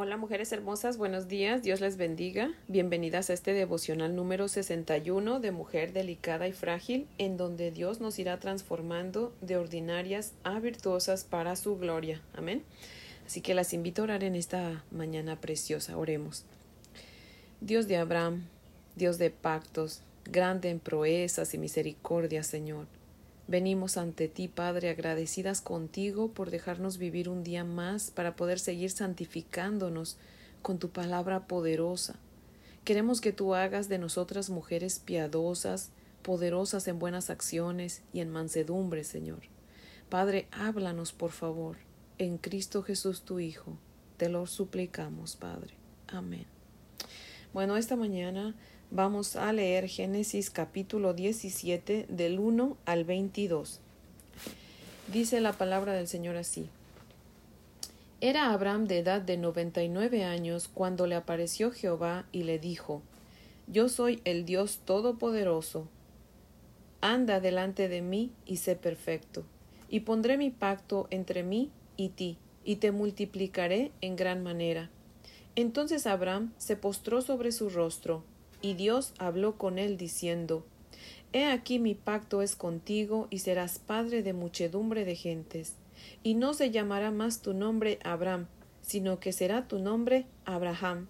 Hola mujeres hermosas, buenos días, Dios les bendiga. Bienvenidas a este devocional número 61 de Mujer Delicada y Frágil, en donde Dios nos irá transformando de ordinarias a virtuosas para su gloria. Amén. Así que las invito a orar en esta mañana preciosa. Oremos. Dios de Abraham, Dios de pactos, grande en proezas y misericordia, Señor. Venimos ante ti, Padre, agradecidas contigo por dejarnos vivir un día más para poder seguir santificándonos con tu palabra poderosa. Queremos que tú hagas de nosotras mujeres piadosas, poderosas en buenas acciones y en mansedumbre, Señor. Padre, háblanos, por favor, en Cristo Jesús tu Hijo. Te lo suplicamos, Padre. Amén. Bueno, esta mañana Vamos a leer Génesis capítulo 17 del 1 al 22. Dice la palabra del Señor así. Era Abraham de edad de noventa y nueve años cuando le apareció Jehová y le dijo Yo soy el Dios Todopoderoso. Anda delante de mí y sé perfecto, y pondré mi pacto entre mí y ti, y te multiplicaré en gran manera. Entonces Abraham se postró sobre su rostro, y Dios habló con él diciendo, He aquí mi pacto es contigo y serás padre de muchedumbre de gentes. Y no se llamará más tu nombre Abraham, sino que será tu nombre Abraham,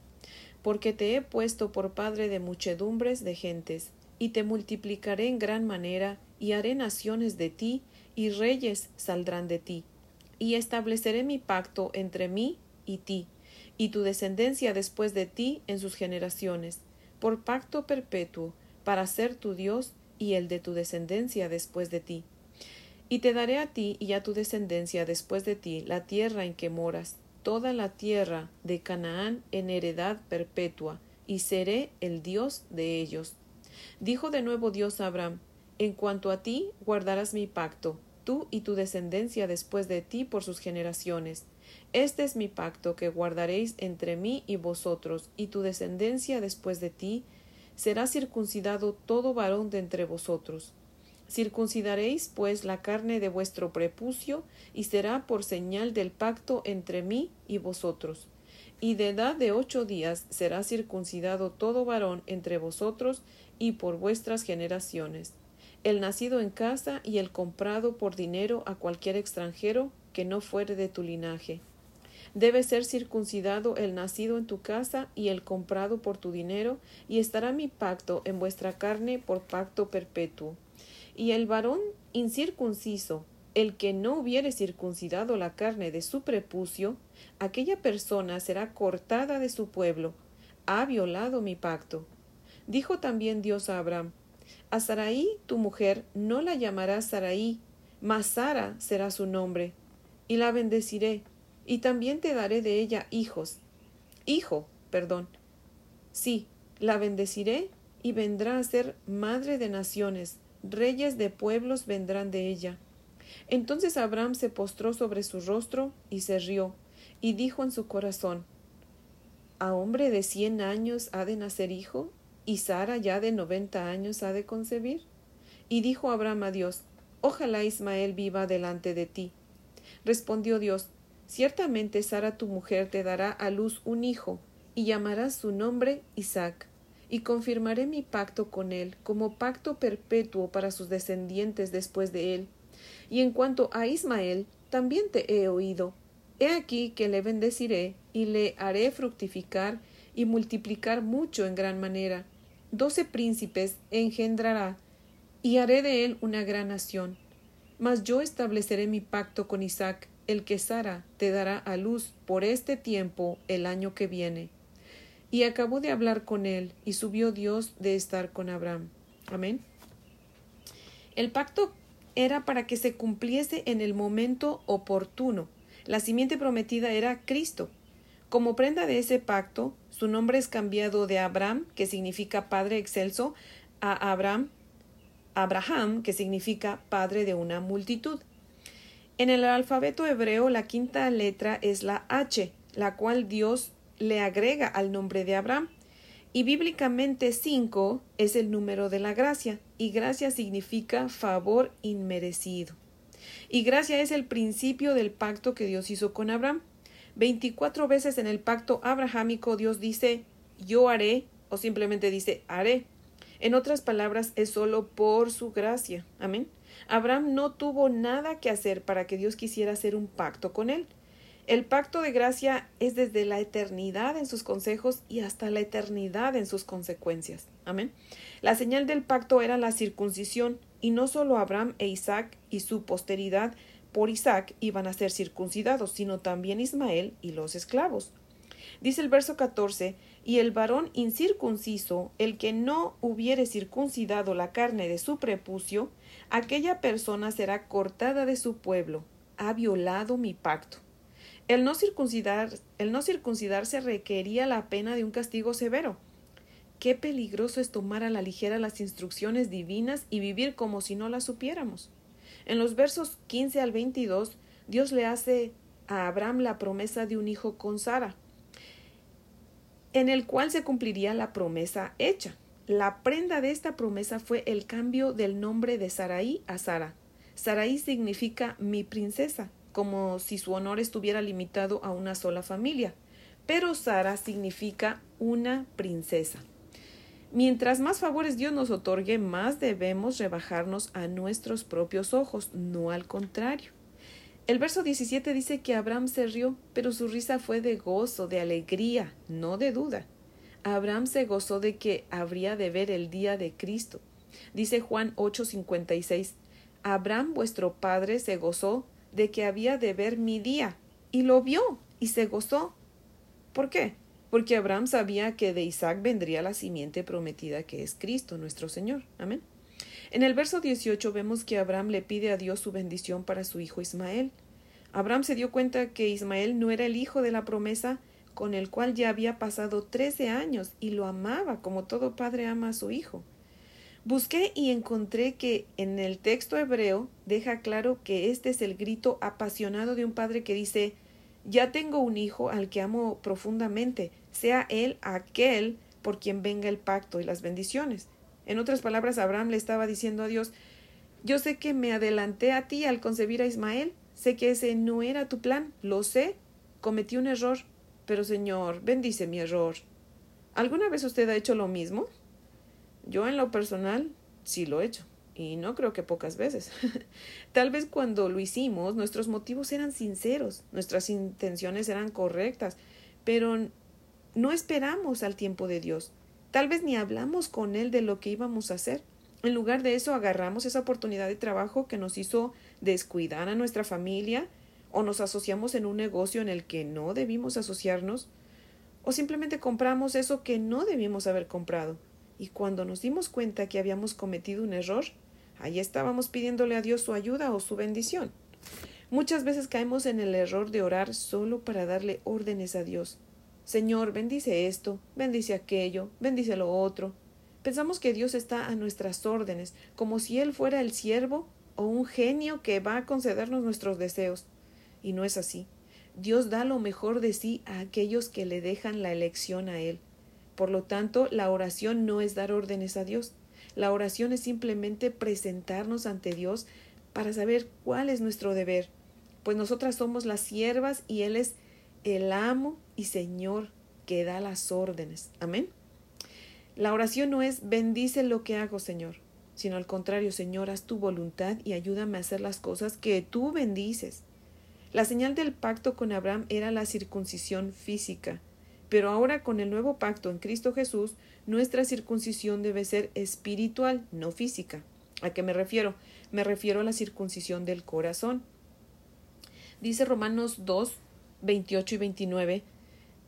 porque te he puesto por padre de muchedumbres de gentes, y te multiplicaré en gran manera, y haré naciones de ti, y reyes saldrán de ti. Y estableceré mi pacto entre mí y ti, y tu descendencia después de ti en sus generaciones, por pacto perpetuo, para ser tu Dios y el de tu descendencia después de ti. Y te daré a ti y a tu descendencia después de ti la tierra en que moras, toda la tierra de Canaán en heredad perpetua, y seré el Dios de ellos. Dijo de nuevo Dios a Abraham, En cuanto a ti, guardarás mi pacto, tú y tu descendencia después de ti por sus generaciones, este es mi pacto que guardaréis entre mí y vosotros, y tu descendencia después de ti, será circuncidado todo varón de entre vosotros. Circuncidaréis, pues, la carne de vuestro prepucio, y será por señal del pacto entre mí y vosotros. Y de edad de ocho días será circuncidado todo varón entre vosotros y por vuestras generaciones, el nacido en casa y el comprado por dinero a cualquier extranjero que no fuere de tu linaje. Debe ser circuncidado el nacido en tu casa y el comprado por tu dinero, y estará mi pacto en vuestra carne por pacto perpetuo. Y el varón incircunciso, el que no hubiere circuncidado la carne de su prepucio, aquella persona será cortada de su pueblo, ha violado mi pacto. Dijo también Dios a Abraham, a Saraí tu mujer no la llamarás Saraí, mas Sara será su nombre, y la bendeciré, y también te daré de ella hijos. Hijo, perdón. Sí, la bendeciré y vendrá a ser madre de naciones, reyes de pueblos vendrán de ella. Entonces Abraham se postró sobre su rostro y se rió, y dijo en su corazón ¿A hombre de cien años ha de nacer hijo? ¿Y Sara ya de noventa años ha de concebir? Y dijo Abraham a Dios Ojalá Ismael viva delante de ti. Respondió Dios, Ciertamente Sara tu mujer te dará a luz un hijo, y llamarás su nombre Isaac, y confirmaré mi pacto con él como pacto perpetuo para sus descendientes después de él. Y en cuanto a Ismael, también te he oído. He aquí que le bendeciré, y le haré fructificar y multiplicar mucho en gran manera. Doce príncipes engendrará, y haré de él una gran nación mas yo estableceré mi pacto con Isaac, el que Sara te dará a luz por este tiempo el año que viene. Y acabó de hablar con él, y subió Dios de estar con Abraham. Amén. El pacto era para que se cumpliese en el momento oportuno. La simiente prometida era Cristo. Como prenda de ese pacto, su nombre es cambiado de Abraham, que significa Padre excelso, a Abraham, Abraham, que significa padre de una multitud. En el alfabeto hebreo la quinta letra es la H, la cual Dios le agrega al nombre de Abraham. Y bíblicamente cinco es el número de la gracia, y gracia significa favor inmerecido. Y gracia es el principio del pacto que Dios hizo con Abraham. Veinticuatro veces en el pacto abrahámico Dios dice yo haré o simplemente dice haré. En otras palabras, es solo por su gracia. Amén. Abraham no tuvo nada que hacer para que Dios quisiera hacer un pacto con él. El pacto de gracia es desde la eternidad en sus consejos y hasta la eternidad en sus consecuencias. Amén. La señal del pacto era la circuncisión, y no solo Abraham e Isaac y su posteridad por Isaac iban a ser circuncidados, sino también Ismael y los esclavos. Dice el verso 14, y el varón incircunciso, el que no hubiere circuncidado la carne de su prepucio, aquella persona será cortada de su pueblo, ha violado mi pacto. El no, circuncidar, el no circuncidarse requería la pena de un castigo severo. Qué peligroso es tomar a la ligera las instrucciones divinas y vivir como si no las supiéramos. En los versos 15 al 22, Dios le hace a Abraham la promesa de un hijo con Sara en el cual se cumpliría la promesa hecha. La prenda de esta promesa fue el cambio del nombre de Saraí a Sara. Saraí significa mi princesa, como si su honor estuviera limitado a una sola familia, pero Sara significa una princesa. Mientras más favores Dios nos otorgue, más debemos rebajarnos a nuestros propios ojos, no al contrario. El verso 17 dice que Abraham se rió, pero su risa fue de gozo, de alegría, no de duda. Abraham se gozó de que habría de ver el día de Cristo. Dice Juan 8:56, Abraham vuestro padre se gozó de que había de ver mi día, y lo vio, y se gozó. ¿Por qué? Porque Abraham sabía que de Isaac vendría la simiente prometida que es Cristo nuestro Señor. Amén. En el verso 18 vemos que Abraham le pide a Dios su bendición para su hijo Ismael. Abraham se dio cuenta que Ismael no era el hijo de la promesa con el cual ya había pasado trece años y lo amaba como todo padre ama a su hijo. Busqué y encontré que en el texto hebreo deja claro que este es el grito apasionado de un padre que dice Ya tengo un hijo al que amo profundamente, sea él aquel por quien venga el pacto y las bendiciones. En otras palabras, Abraham le estaba diciendo a Dios, yo sé que me adelanté a ti al concebir a Ismael, sé que ese no era tu plan, lo sé, cometí un error, pero Señor, bendice mi error. ¿Alguna vez usted ha hecho lo mismo? Yo en lo personal sí lo he hecho, y no creo que pocas veces. Tal vez cuando lo hicimos nuestros motivos eran sinceros, nuestras intenciones eran correctas, pero no esperamos al tiempo de Dios. Tal vez ni hablamos con él de lo que íbamos a hacer. En lugar de eso, agarramos esa oportunidad de trabajo que nos hizo descuidar a nuestra familia, o nos asociamos en un negocio en el que no debimos asociarnos, o simplemente compramos eso que no debimos haber comprado. Y cuando nos dimos cuenta que habíamos cometido un error, ahí estábamos pidiéndole a Dios su ayuda o su bendición. Muchas veces caemos en el error de orar solo para darle órdenes a Dios, Señor, bendice esto, bendice aquello, bendice lo otro. Pensamos que Dios está a nuestras órdenes, como si Él fuera el siervo o un genio que va a concedernos nuestros deseos. Y no es así. Dios da lo mejor de sí a aquellos que le dejan la elección a Él. Por lo tanto, la oración no es dar órdenes a Dios. La oración es simplemente presentarnos ante Dios para saber cuál es nuestro deber, pues nosotras somos las siervas y Él es el amo y Señor que da las órdenes. Amén. La oración no es bendice lo que hago, Señor, sino al contrario, Señor, haz tu voluntad y ayúdame a hacer las cosas que tú bendices. La señal del pacto con Abraham era la circuncisión física, pero ahora con el nuevo pacto en Cristo Jesús, nuestra circuncisión debe ser espiritual, no física. ¿A qué me refiero? Me refiero a la circuncisión del corazón. Dice Romanos 2, 28 y 29,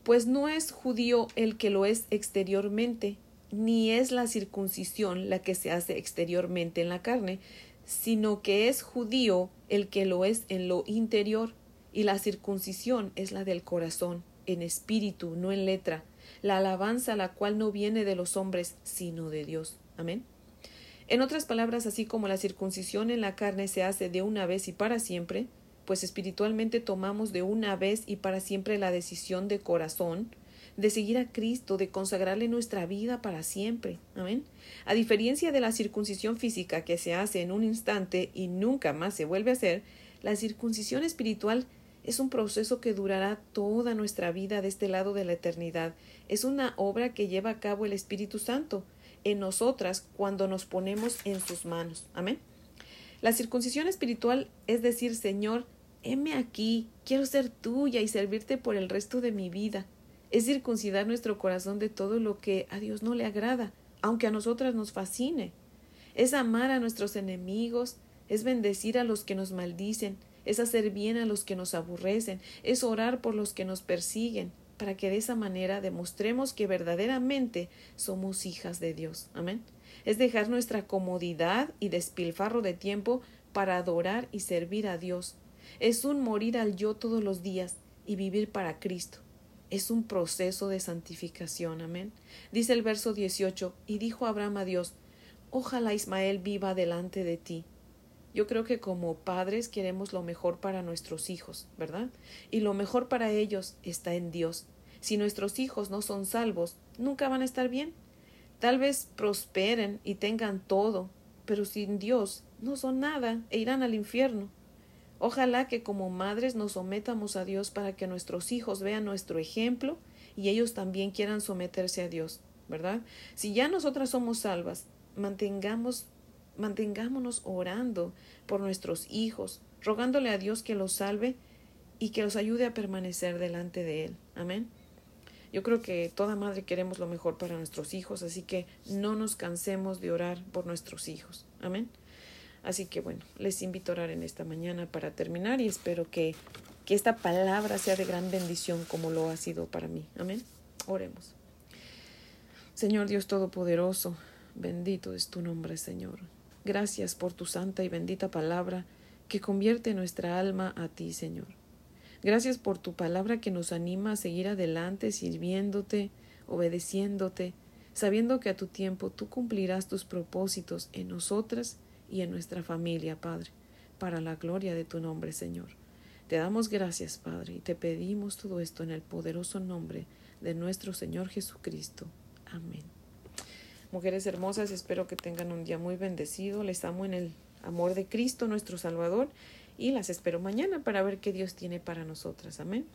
pues no es judío el que lo es exteriormente, ni es la circuncisión la que se hace exteriormente en la carne, sino que es judío el que lo es en lo interior, y la circuncisión es la del corazón, en espíritu, no en letra, la alabanza la cual no viene de los hombres, sino de Dios. Amén. En otras palabras, así como la circuncisión en la carne se hace de una vez y para siempre, pues espiritualmente tomamos de una vez y para siempre la decisión de corazón de seguir a Cristo, de consagrarle nuestra vida para siempre. Amén. A diferencia de la circuncisión física que se hace en un instante y nunca más se vuelve a hacer, la circuncisión espiritual es un proceso que durará toda nuestra vida de este lado de la eternidad. Es una obra que lleva a cabo el Espíritu Santo en nosotras cuando nos ponemos en sus manos. Amén. La circuncisión espiritual es decir, Señor, heme aquí, quiero ser tuya y servirte por el resto de mi vida. Es circuncidar nuestro corazón de todo lo que a Dios no le agrada, aunque a nosotras nos fascine. Es amar a nuestros enemigos, es bendecir a los que nos maldicen, es hacer bien a los que nos aborrecen, es orar por los que nos persiguen, para que de esa manera demostremos que verdaderamente somos hijas de Dios. Amén. Es dejar nuestra comodidad y despilfarro de tiempo para adorar y servir a Dios. Es un morir al yo todos los días y vivir para Cristo. Es un proceso de santificación. Amén. Dice el verso 18, y dijo Abraham a Dios, Ojalá Ismael viva delante de ti. Yo creo que como padres queremos lo mejor para nuestros hijos, ¿verdad? Y lo mejor para ellos está en Dios. Si nuestros hijos no son salvos, nunca van a estar bien. Tal vez prosperen y tengan todo, pero sin Dios no son nada e irán al infierno. Ojalá que como madres nos sometamos a Dios para que nuestros hijos vean nuestro ejemplo y ellos también quieran someterse a Dios, ¿verdad? Si ya nosotras somos salvas, mantengamos mantengámonos orando por nuestros hijos, rogándole a Dios que los salve y que los ayude a permanecer delante de Él. Amén. Yo creo que toda madre queremos lo mejor para nuestros hijos, así que no nos cansemos de orar por nuestros hijos. Amén. Así que bueno, les invito a orar en esta mañana para terminar y espero que, que esta palabra sea de gran bendición como lo ha sido para mí. Amén. Oremos. Señor Dios Todopoderoso, bendito es tu nombre, Señor. Gracias por tu santa y bendita palabra que convierte nuestra alma a ti, Señor. Gracias por tu palabra que nos anima a seguir adelante sirviéndote, obedeciéndote, sabiendo que a tu tiempo tú cumplirás tus propósitos en nosotras y en nuestra familia, Padre, para la gloria de tu nombre, Señor. Te damos gracias, Padre, y te pedimos todo esto en el poderoso nombre de nuestro Señor Jesucristo. Amén. Mujeres hermosas, espero que tengan un día muy bendecido. Les amo en el amor de Cristo, nuestro Salvador, y las espero mañana para ver qué Dios tiene para nosotras. Amén.